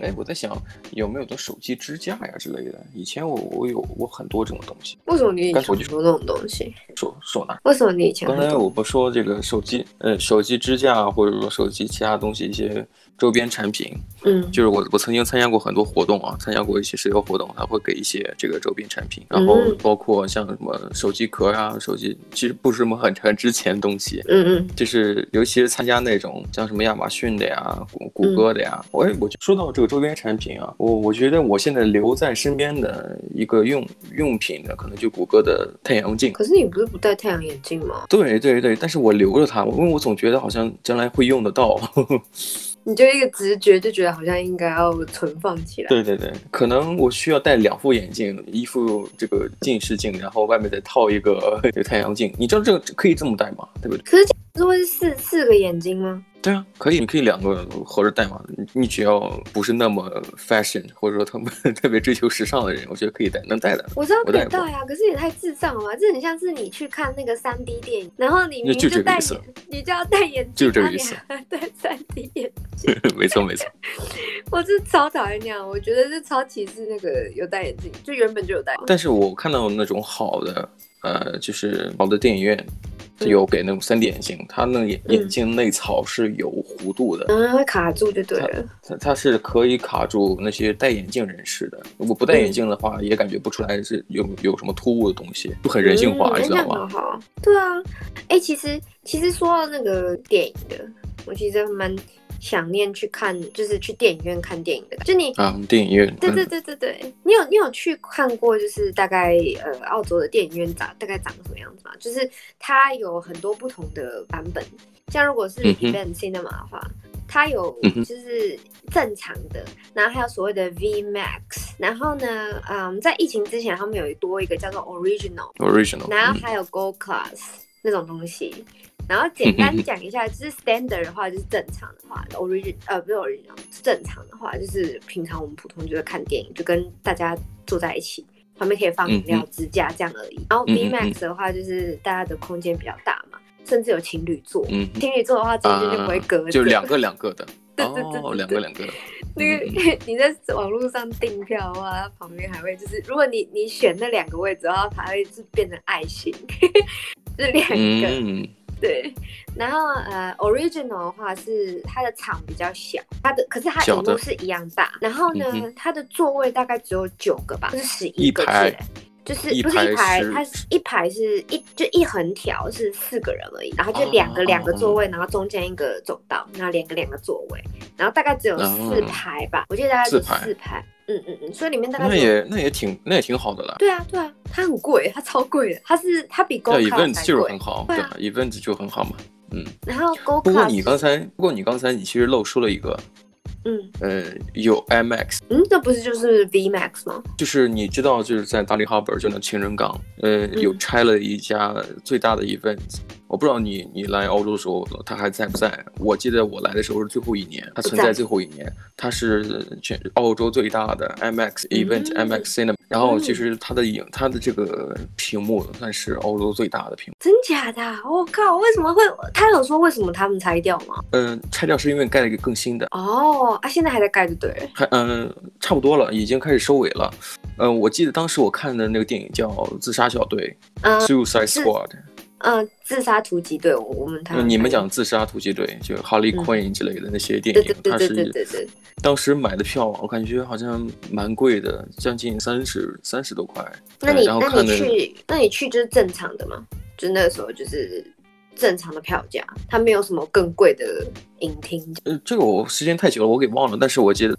哎，我在想有没有的手机支架呀之类的。以前我我有我很多这种东西。为什么你以前有那种东西？手手拿。为什么你以前？刚才我不说这个手机，呃，手机支架或者说手机其他东西一些周边产品。嗯，就是我我曾经参加过很多活动啊，参加过一些社交活动，他会给一些这个周边产品，然后包括像什么手机壳啊，手机其实不是什么很很值钱的东西。嗯嗯，就是尤其是参加那种像什么亚马逊的呀、谷谷歌的呀，我、嗯、我就说到这个周边产品啊，我我觉得我现在留在身边的一个用用品呢，可能就谷歌的太阳镜。可是你不是不戴太阳眼镜吗？对对对，但是我留着它，因为我总觉得好像将来会用得到。你就一个直觉就觉得好像应该要存放起来。对对对，可能我需要戴两副眼镜，一副这个近视镜，然后外面再套一个 这个太阳镜。你知道这个可以这么戴吗？对不对？可是这不是四四个眼睛吗？对啊，可以，你可以两个合着戴嘛。你只要不是那么 fashion，或者说他们 特别追求时尚的人，我觉得可以戴，能戴的。我知道可以戴啊，可是也太智障了吧？这很像是你去看那个三 D 电影，然后你明明就戴眼，你就要戴眼镜，就这个意思。对，三 D 眼镜。没错没错。我是超讨厌那样，我觉得是超歧视那个有戴眼镜，就原本就有戴。但是我看到那种好的，呃，就是好的电影院。有给那种三 D 眼镜，它那眼眼镜内槽是有弧度的，嗯，会卡住就对了。它它是可以卡住那些戴眼镜人士的。如果不戴眼镜的话，也感觉不出来是有有什么突兀的东西，就很人性化，你知道吗？好，对啊，哎，其实其实说到那个电影的，我其实蛮。想念去看，就是去电影院看电影的，就你啊，电影院，对对对对对，你有你有去看过，就是大概呃澳洲的电影院长大概长什么样子吗？就是它有很多不同的版本，像如果是 Event Cinema 的话，它有就是正常的，然后还有所谓的 V Max，然后呢，嗯，在疫情之前他们有多一个叫做 Original，Original，然后还有 Gold Class 那种东西。然后简单 讲一下，就是 standard 的话就是正常的话，origin 呃不是 original 是正常的话，就是平常我们普通就是看电影，就跟大家坐在一起，旁边可以放饮料、支架这样而已。然后 B Max 的话就是大家的空间比较大嘛，甚至有情侣座。情侣座的话中间就不会隔着，就两个两个的。对对对，两个两个。那个你在网络上订票的话，它旁边还会就是，如果你你选那两个位置的话，它会是变成爱心，是两个。对，然后呃，original 的话是它的场比较小，它的可是它荧幕是一样大，然后呢，嗯、它的座位大概只有九个吧，就是十一个是，就是不是一排，它是一排是一就一横条是四个人而已，然后就两个两个座位，然后中间一个走道，然后两个两个座位，然后大概只有四排吧，我记得大概是四排。嗯嗯嗯，所以里面大概那也那也挺那也挺好的了。对啊对啊，它很贵，它超贵的，它是它比 Go Card 还贵。Event 就是很好，对啊，Event 就很好嘛。嗯，然后 Go。不过你刚才，不过你刚才你其实漏出了一个。嗯，呃，有 IMAX，嗯，这不是就是 V Max 吗？就是你知道，就是在大利哈本就那情人港，呃，有拆了一家最大的 event，我不知道你你来澳洲的时候他还在不在？我记得我来的时候是最后一年，它存在最后一年，它是全澳洲最大的 IMAX event，IMAX cinema，然后其实它的影，它的这个屏幕算是澳洲最大的屏幕。真假的？我靠，为什么会？他有说为什么他们拆掉吗？嗯，拆掉是因为盖了一个更新的。哦。啊，现在还在盖，就对。还嗯，差不多了，已经开始收尾了。嗯，我记得当时我看的那个电影叫《自杀小队》嗯，Suicide Squad。嗯，自杀突击队，我们他。你们讲自杀突击队，就 Harley Quinn 之类的那些电影，它是。对对对。当时买的票，我感觉好像蛮贵的，将近三十三十多块。那你那你去那你去就是正常的吗？就那个时候就是。正常的票价，它没有什么更贵的影厅。呃，这个我时间太久了，我给忘了。但是我记得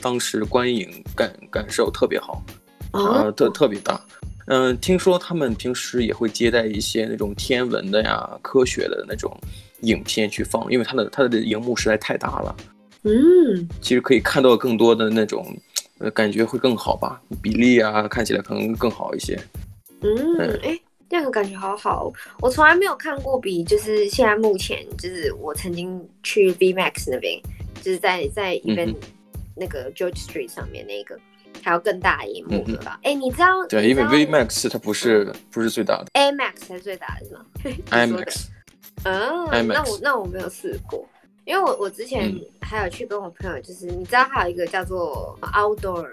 当时观影感感受特别好，啊、呃，特特别大。嗯、呃，听说他们平时也会接待一些那种天文的呀、科学的那种影片去放，因为它的它的荧幕实在太大了。嗯，其实可以看到更多的那种，呃，感觉会更好吧，比例啊，看起来可能更好一些。嗯，哎、呃。这样感觉好好，我从来没有看过比就是现在目前就是我曾经去 V Max 那边，就是在在 Event 那个 George Street 上面那个还要更大荧幕的吧？哎、嗯，你知道？对，因为 V Max 它不是、嗯、不是最大的，A Max 才是最大的是吗？？IMAX，嗯，那我那我没有试过，因为我我之前还有去跟我朋友，就是你知道还有一个叫做 outdoor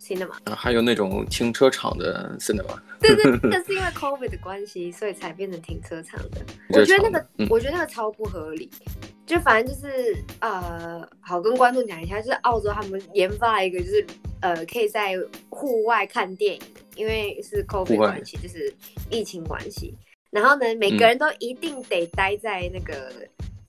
cinema，啊，还有那种停车场的 cinema。对对，那个 是因为 COVID 的关系，所以才变成停车场的。我觉得那个，嗯、我觉得那个超不合理。就反正就是呃，好跟观众讲一下，就是澳洲他们研发了一个，就是呃，可以在户外看电影，因为是 COVID 关系，就是疫情关系。然后呢，每个人都一定得待在那个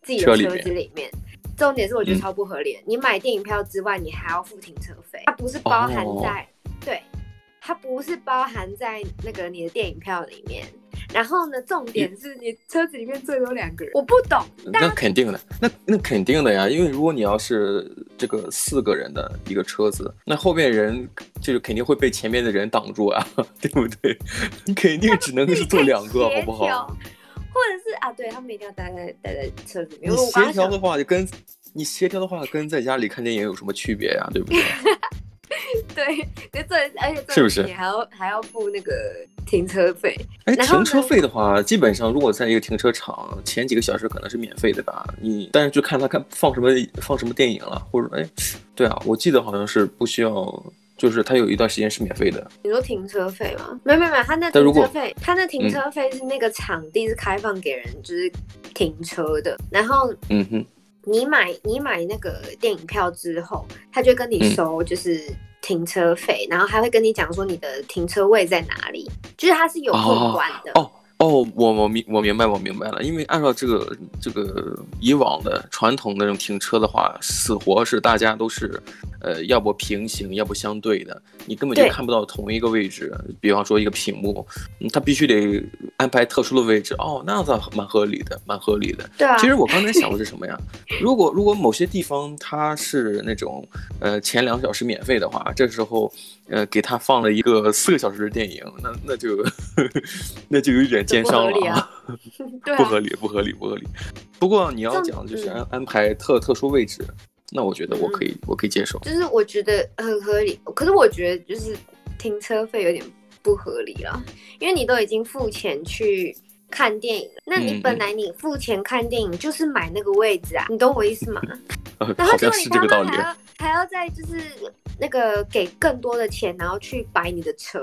自己的车子里面。重点是我觉得超不合理的，嗯、你买电影票之外，你还要付停车费，它不是包含在、哦、对，它不是包含在那个你的电影票里面。然后呢，重点是你车子里面最多两个人，我不懂。那肯定的，那那肯定的呀，因为如果你要是这个四个人的一个车子，那后面人就是肯定会被前面的人挡住啊，对不对？你肯定只能是坐两个，好不好？或者是啊，对他们一定要待在待在车子里面。你协调的话，就跟你协调的话，跟在家里看电影有什么区别呀？对不对？对，这而且是不是你还要还要付那个停车费？哎，停车费的话，基本上如果在一个停车场前几个小时可能是免费的吧？你但是就看他看放什么放什么电影了，或者哎，对啊，我记得好像是不需要，就是他有一段时间是免费的。你说停车费吗？没有没有没有，他那停车费，他那停车费是那个场地是开放给人就是停车的，嗯、然后嗯哼。你买你买那个电影票之后，他就跟你收就是停车费，然后还会跟你讲说你的停车位在哪里，就是它是有后观的。哦，哦，我我明我明白我明白了，因为按照这个这个以往的传统那种停车的话，死活是大家都是。呃，要不平行，要不相对的，你根本就看不到同一个位置。比方说一个屏幕，嗯，它必须得安排特殊的位置。哦，那倒蛮合理的，蛮合理的。对啊。其实我刚才想的是什么呀？如果如果某些地方它是那种呃前两小时免费的话，这时候呃给他放了一个四个小时的电影，那那就呵呵 那就有点奸商了啊。不合理，不合理，不合理。不过你要讲就是安安排特特殊位置。那我觉得我可以，嗯、我可以接受。就是我觉得很合理，可是我觉得就是停车费有点不合理了，因为你都已经付钱去看电影了，那你本来你付钱看电影就是买那个位置啊，嗯、你懂我意思吗？呃、然后就你他们还要还要再就是那个给更多的钱，然后去摆你的车，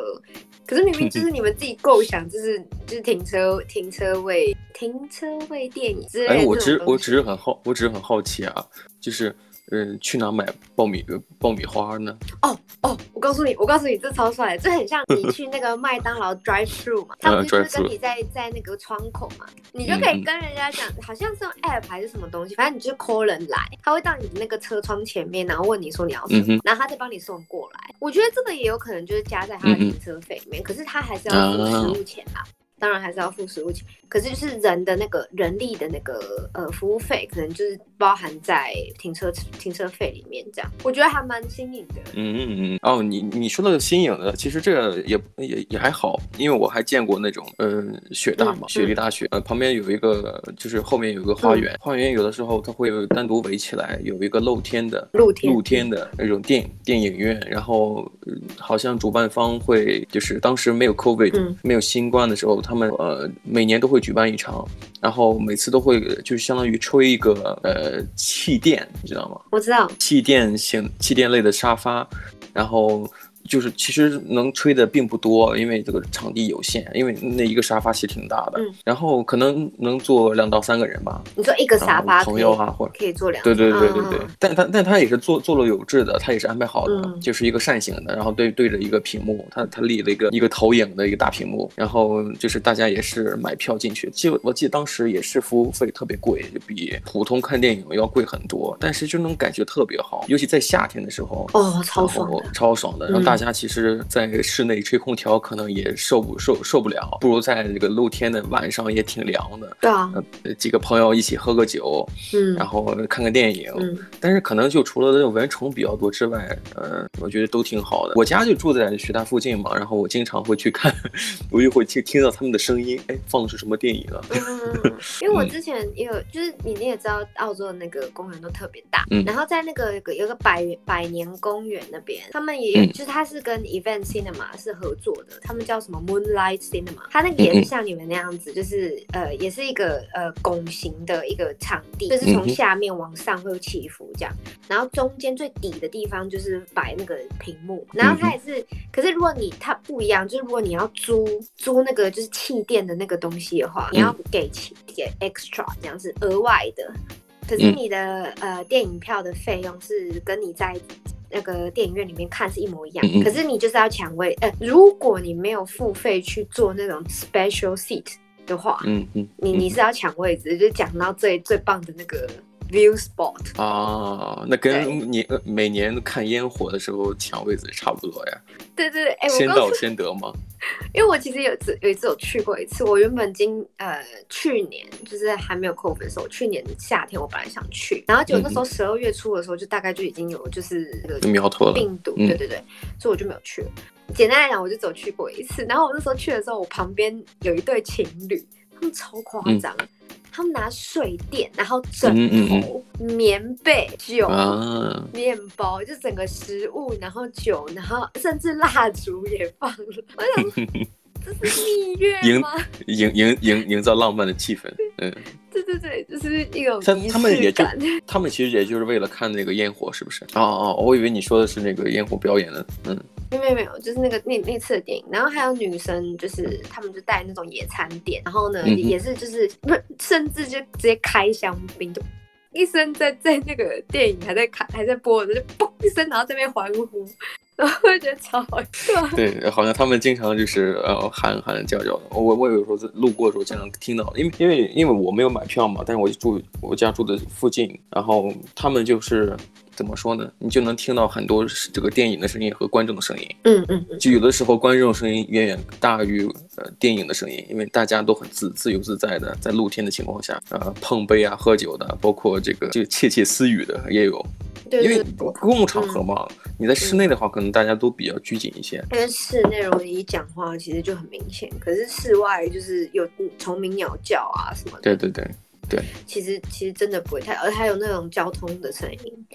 可是明明就是你们自己构想，就是就是停车停车位停车位电影之类的。哎，我只我只是很好，我只是很好奇啊，就是。嗯，去哪买爆米爆米花呢？哦哦，我告诉你，我告诉你，这超帅，这很像你去那个麦当劳 drive through 嘛，他们就是跟你在在那个窗口嘛，你就可以跟人家讲，好像是用 app 还是什么东西，反正你就 call 人来，他会到你的那个车窗前面，然后问你说你要什么，然后他再帮你送过来。我觉得这个也有可能就是加在他的停车费里面，可是他还是要付食物钱啊。当然还是要付食物钱，可是就是人的那个人力的那个呃服务费，可能就是包含在停车停车费里面这样，我觉得还蛮新颖的。嗯嗯嗯，哦，你你说那个新颖的，其实这个也也也还好，因为我还见过那种呃雪大嘛，嗯、雪梨大学，呃旁边有一个就是后面有一个花园，嗯、花园有的时候它会有单独围起来，有一个露天的露天露天的那种电影电影院，然后、呃、好像主办方会就是当时没有 COVID、嗯、没有新冠的时候。他们呃每年都会举办一场，然后每次都会就是相当于吹一个呃气垫，你知道吗？我知道气垫型气垫类的沙发，然后。就是其实能吹的并不多，因为这个场地有限，因为那一个沙发其实挺大的，嗯、然后可能能坐两到三个人吧。你说一个沙发朋友啊，或者可以坐两对对对对对，嗯、但他但他也是坐坐落有致的，他也是安排好的，嗯、就是一个扇形的，然后对对着一个屏幕，他他立了一个一个投影的一个大屏幕，然后就是大家也是买票进去，记我记得当时也是服务费特别贵，就比普通看电影要贵很多，但是就能感觉特别好，尤其在夏天的时候哦，超爽超爽的，然后大。大家其实，在室内吹空调可能也受不受受不了，不如在这个露天的晚上也挺凉的。对啊，几个朋友一起喝个酒，嗯，然后看个电影，嗯，但是可能就除了那种蚊虫比较多之外，嗯，我觉得都挺好的。我家就住在学大附近嘛，然后我经常会去看，我就会听听到他们的声音，哎，放的是什么电影啊？嗯，因为我之前也有，就是你你也知道，澳洲的那个公园都特别大，嗯，然后在那个有个百百年公园那边，他们也就是它。是跟 Event Cinema 是合作的，他们叫什么？Moonlight Cinema，它那个也是像你们那样子，就是呃，也是一个呃拱形的一个场地，就是从下面往上会有起伏这样，然后中间最底的地方就是摆那个屏幕，然后它也是，可是如果你它不一样，就是如果你要租租那个就是气垫的那个东西的话，你要给钱给 extra 这样是额外的，可是你的呃电影票的费用是跟你在。那个电影院里面看是一模一样，嗯嗯，可是你就是要抢位。呃，如果你没有付费去做那种 special seat 的话，嗯嗯，你你是要抢位置，就讲到最最棒的那个。View spot 哦，那跟你每年看烟火的时候抢位子差不多呀。对对对，哎，先到先得吗？因为我其实有次有一次有去过一次，我原本今呃去年就是还没有 COVID 的时候，去年夏天我本来想去，然后就那时候十二月初的时候，就大概就已经有就是苗头了病毒，对对对，所以我就没有去了。简单来讲，我就走去过一次，然后我那时候去的时候，我旁边有一对情侣，他们超夸张。他们拿水垫，然后枕头、嗯嗯、棉被、酒、啊、面包，就整个食物，然后酒，然后甚至蜡烛也放了。我想，这是蜜月吗？营营营营造浪漫的气氛。嗯，对对对，就是一种他们也就，他们其实也就是为了看那个烟火，是不是？哦哦，我以为你说的是那个烟火表演的。嗯。没有没有，就是那个那那次的电影，然后还有女生，就是他们就带那种野餐垫，然后呢、嗯、也是就是不甚至就直接开香槟，就一声在在那个电影还在看还在播的，就嘣一声，然后这边欢呼。我会觉得超好笑。对，好像他们经常就是呃喊喊叫叫的。我我有时候在路过的时候经常听到，因为因为因为我没有买票嘛，但是我就住我家住的附近，然后他们就是怎么说呢？你就能听到很多这个电影的声音和观众的声音。嗯嗯嗯。就有的时候观众声音远远大于呃电影的声音，因为大家都很自自由自在的在露天的情况下，呃碰杯啊喝酒的，包括这个就窃窃私语的也有。对因为公共场合嘛，嗯、你在室内的话，可能大家都比较拘谨一些。因为室内容易讲话，其实就很明显。可是室外就是有虫鸣鸟叫啊什么的。对对对对。其实其实真的不会太，而还有那种交通的声音，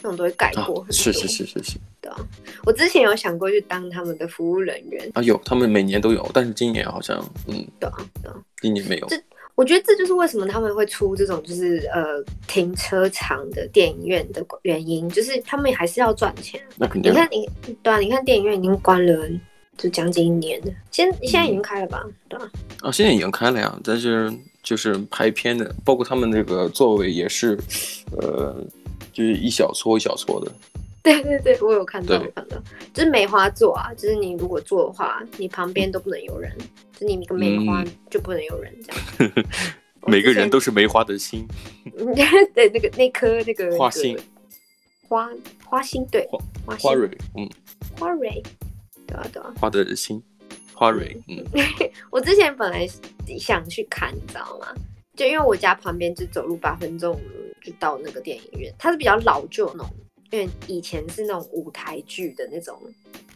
那种都会盖过。是是是是是。对啊，我之前有想过去当他们的服务人员啊，有他们每年都有，但是今年好像嗯，对啊对啊，今年没有。我觉得这就是为什么他们会出这种就是呃停车场的电影院的原因，就是他们还是要赚钱。那肯定。你看你对啊，你看电影院已经关了就将近一年了，现现在已经开了吧？对啊。啊，现在已经开了呀，但是就是拍片的，包括他们那个座位也是，呃，就是一小撮一小撮的。对对对，我有看到，我看到，就是梅花座啊，就是你如果坐的话，你旁边都不能有人，就你那个梅花就不能有人这样。每个人都是梅花的心。对，那个那颗那个花心，花花心，对，花花蕊，嗯，花蕊，对啊对啊，花的心，花蕊，嗯。我之前本来想去看，你知道吗？就因为我家旁边就走路八分钟就到那个电影院，它是比较老旧那种。因为以前是那种舞台剧的那种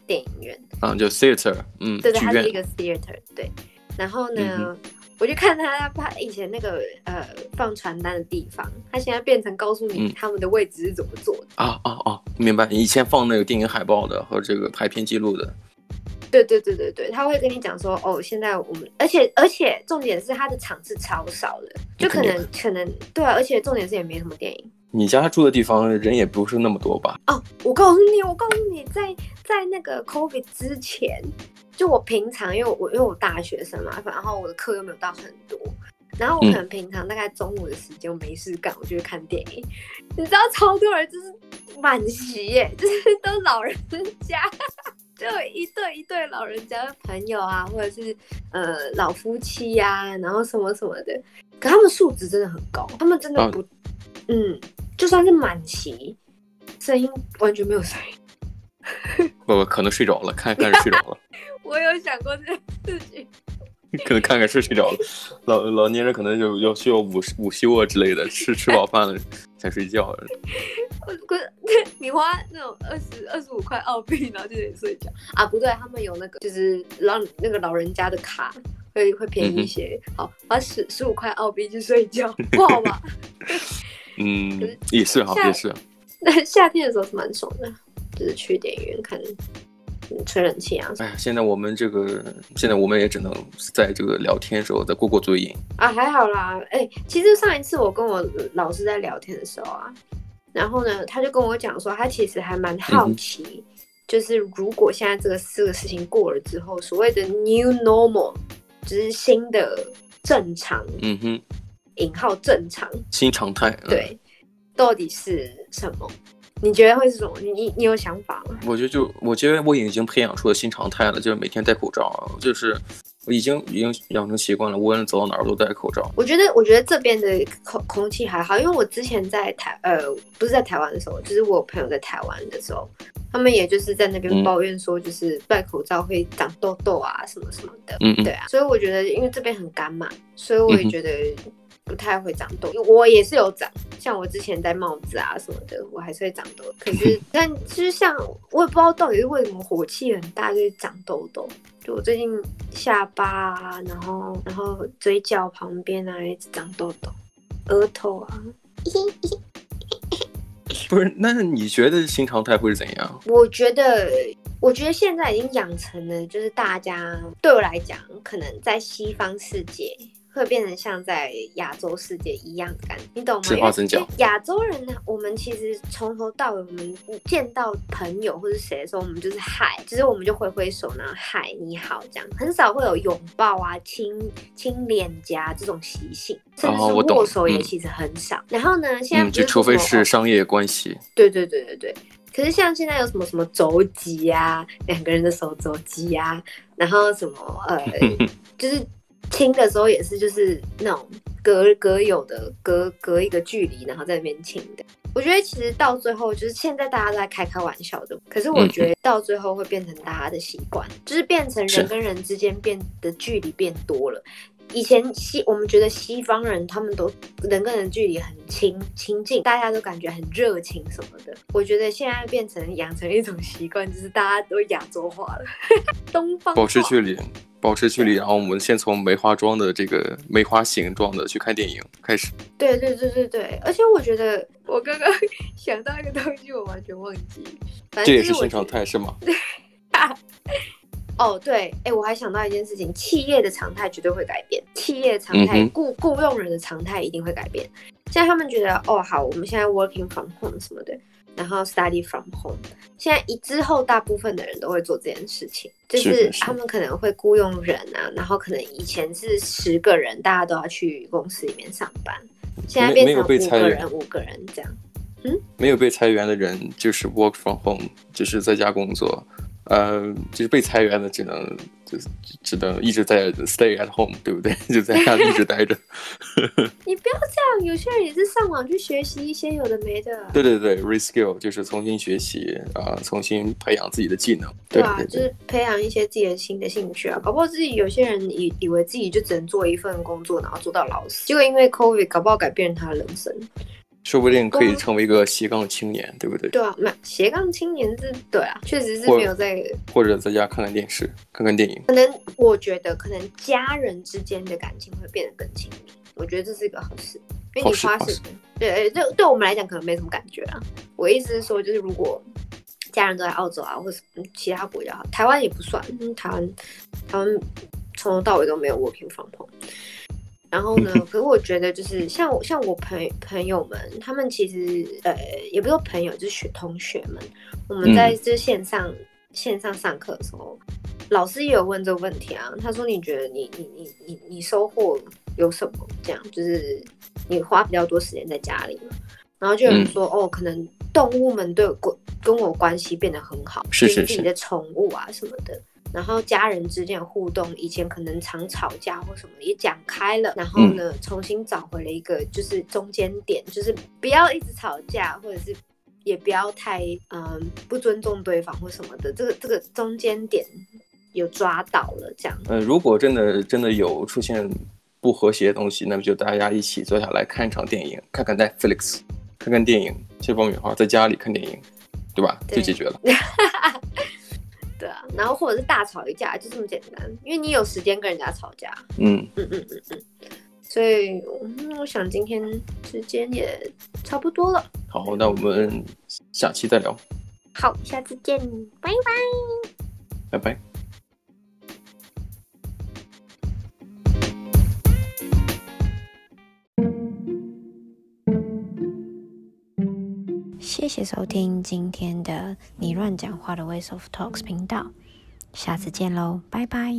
电影院，嗯，就 theater，嗯，对对，它是一个 theater，对。然后呢，嗯、我就看他他以前那个呃放传单的地方，他现在变成告诉你他们的位置是怎么做的。啊啊啊！明白。以前放那个电影海报的和这个排片记录的。对对对对对，他会跟你讲说，哦，现在我们，而且而且重点是他的场次超少的，就可能可能对啊，而且重点是也没什么电影。你家住的地方人也不是那么多吧？哦，我告诉你，我告诉你，在在那个 COVID 之前，就我平常，因为我因为我大学生嘛，然后我的课又没有到很多，然后我可能平常大概中午的时间我没事干，我就去看电影。你知道超多人就是满席耶，就是 都老人家，就一对一对老人家的朋友啊，或者是呃老夫妻呀、啊，然后什么什么的，可他们素质真的很高，他们真的不，哦、嗯。就算是满席，声音完全没有声音。不不，可能睡着了，看看是睡着了。我有想过这件事情。可能看看是睡着了，老老年人可能就要需要午午休啊之类的，吃吃饱饭了才睡觉。可是你花那种二十二十五块澳币，然后就得睡觉啊？不对，他们有那个就是让那个老人家的卡会会便宜一些。嗯、好，花十十五块澳币去睡觉，不好吧？嗯，也是哈，也是。那 夏天的时候是蛮爽的，就是去电影院看吹冷气啊。哎呀，现在我们这个，现在我们也只能在这个聊天的时候再过过嘴瘾啊，还好啦。哎、欸，其实上一次我跟我老师在聊天的时候啊，然后呢，他就跟我讲说，他其实还蛮好奇、嗯，就是如果现在这个这个事情过了之后，所谓的 new normal，就是新的正常，嗯哼，引号正常，新常态，嗯、对，到底是什么？你觉得会是什么？你你你有想法吗？我觉得就我觉得我已经培养出了新常态了，就是每天戴口罩，就是我已经已经养成习惯了，无论走到哪儿都戴口罩。我觉得我觉得这边的空空气还好，因为我之前在台呃不是在台湾的时候，就是我朋友在台湾的时候，他们也就是在那边抱怨说，就是戴口罩会长痘痘啊什么什么的。嗯嗯。对啊，所以我觉得因为这边很干嘛，所以我也觉得。不太会长痘，我也是有长，像我之前戴帽子啊什么的，我还是会长痘。可是，但就是像我也不知道到底是为什么火气很大就是长痘痘。就我最近下巴啊，然后然后嘴角旁边啊一直长痘痘，额头啊。不是，那你觉得新常态会是怎样？我觉得，我觉得现在已经养成了，就是大家对我来讲，可能在西方世界。会变成像在亚洲世界一样的感觉，你懂吗？因为亚洲人呢，我们其实从头到尾，我们见到朋友或者谁的时候，我们就是嗨，就是我们就挥挥手，然后嗨你好这样，很少会有拥抱啊、亲亲脸颊这种习性，甚至是握手也其实很少。哦嗯、然后呢，现在就除非是商业关系，对对对对对。可是像现在有什么什么肘击啊，两个人的手肘击啊，然后什么呃，就是。亲的时候也是，就是那种隔隔有的隔隔一个距离，然后在那边亲的。我觉得其实到最后，就是现在大家都在开开玩笑的，可是我觉得到最后会变成大家的习惯，就是变成人跟人之间变的距离变多了。以前西我们觉得西方人他们都人跟人距离很亲亲近，大家都感觉很热情什么的。我觉得现在变成养成一种习惯，就是大家都亚洲化了，东方保持距离。保持距离，然后我们先从梅花桩的这个梅花形状的去看电影开始。对对对对对，而且我觉得 我刚刚 想到一个东西，我完全忘记。这也是新常态是吗？哦对，哎，我还想到一件事情，企业的常态绝对会改变，企业常态雇雇佣人的常态一定会改变。现在他们觉得哦好，我们现在 working from home 什么的。然后 study from home，现在一之后，大部分的人都会做这件事情，就是他们可能会雇佣人啊，然后可能以前是十个人，大家都要去公司里面上班，现在变成五个人，五个人这样。嗯，没有被裁员的人就是 work from home，就是在家工作。呃，就是被裁员的，只能就只能一直在 stay at home，对不对？就在家里一直待着。你不要这样，有些人也是上网去学习一些有的没的。对对对，reskill 就是重新学习啊、呃，重新培养自己的技能。对啊，对对对，就是培养一些自己的新的兴趣啊。搞不好自己有些人以以为自己就只能做一份工作，然后做到老死，结果因为 COVID，搞不好改变他的人生。说不定可以成为一个斜杠青年，对不对？对啊，那斜杠青年是，对啊，确实是没有在或，者在家看看电视、看看电影。可能我觉得，可能家人之间的感情会变得更亲密。我觉得这是一个好事，因为你花时间，对，对，对我们来讲可能没什么感觉啊。我意思是说，就是如果家人都在澳洲啊，或者其他国家，台湾也不算，台湾台湾从头到尾都没有 working from home。然后呢？可是我觉得，就是像我像我朋朋友们，他们其实呃，也不是说朋友，就是学同学们。我们在这线上、嗯、线上上课的时候，老师也有问这个问题啊。他说：“你觉得你你你你你收获有什么？这样就是你花比较多时间在家里嘛。”然后就有人说：“嗯、哦，可能动物们对我跟我关系变得很好，是是是，自己的宠物啊什么的。”然后家人之间的互动，以前可能常吵架或什么，也讲开了。然后呢，嗯、重新找回了一个就是中间点，就是不要一直吵架，或者是也不要太嗯不尊重对方或什么的。这个这个中间点有抓到了，这样。嗯，如果真的真的有出现不和谐的东西，那么就大家一起坐下来看一场电影，看看 Netflix，看看电影，切爆米花，在家里看电影，对吧？就解决了。然后或者是大吵一架，就这么简单，因为你有时间跟人家吵架。嗯嗯嗯嗯嗯，所以嗯，我想今天时间也差不多了。好，那我们下期再聊。好，下次见，拜拜。拜拜。谢谢收听今天的你乱讲话的 Ways of Talks 频道，下次见喽，拜拜。